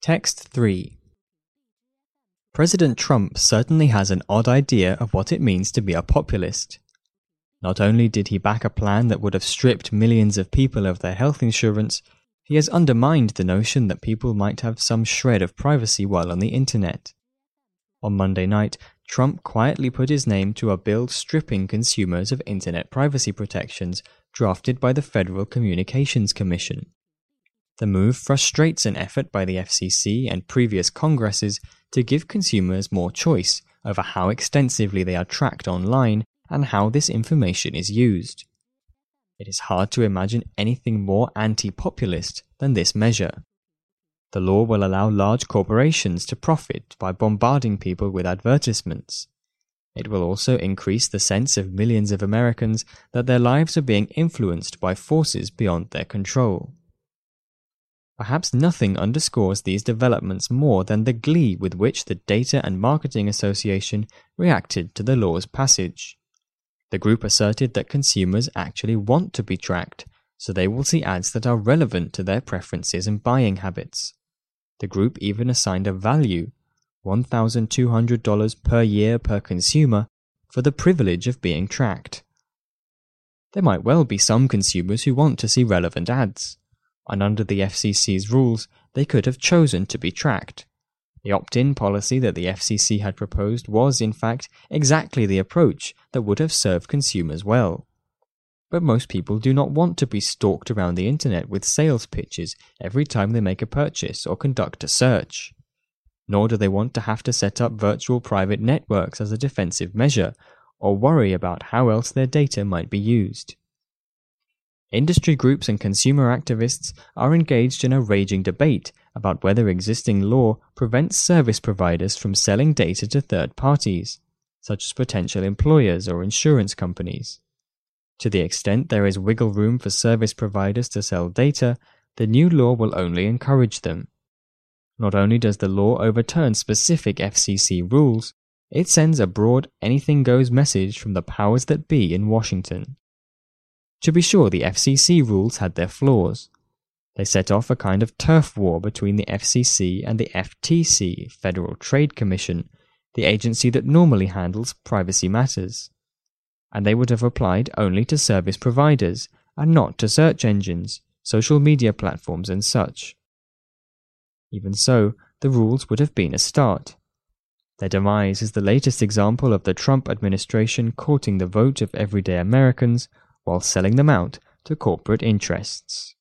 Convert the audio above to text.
Text 3 President Trump certainly has an odd idea of what it means to be a populist. Not only did he back a plan that would have stripped millions of people of their health insurance, he has undermined the notion that people might have some shred of privacy while on the internet. On Monday night, Trump quietly put his name to a bill stripping consumers of internet privacy protections drafted by the Federal Communications Commission. The move frustrates an effort by the FCC and previous Congresses to give consumers more choice over how extensively they are tracked online and how this information is used. It is hard to imagine anything more anti populist than this measure. The law will allow large corporations to profit by bombarding people with advertisements. It will also increase the sense of millions of Americans that their lives are being influenced by forces beyond their control. Perhaps nothing underscores these developments more than the glee with which the Data and Marketing Association reacted to the law's passage. The group asserted that consumers actually want to be tracked, so they will see ads that are relevant to their preferences and buying habits. The group even assigned a value, $1,200 per year per consumer, for the privilege of being tracked. There might well be some consumers who want to see relevant ads, and under the FCC's rules, they could have chosen to be tracked. The opt in policy that the FCC had proposed was, in fact, exactly the approach that would have served consumers well. But most people do not want to be stalked around the internet with sales pitches every time they make a purchase or conduct a search. Nor do they want to have to set up virtual private networks as a defensive measure, or worry about how else their data might be used. Industry groups and consumer activists are engaged in a raging debate about whether existing law prevents service providers from selling data to third parties, such as potential employers or insurance companies. To the extent there is wiggle room for service providers to sell data, the new law will only encourage them. Not only does the law overturn specific FCC rules, it sends a broad anything goes message from the powers that be in Washington. To be sure, the FCC rules had their flaws. They set off a kind of turf war between the FCC and the FTC, Federal Trade Commission, the agency that normally handles privacy matters and they would have applied only to service providers and not to search engines, social media platforms, and such. Even so, the rules would have been a start. Their demise is the latest example of the Trump administration courting the vote of everyday Americans while selling them out to corporate interests.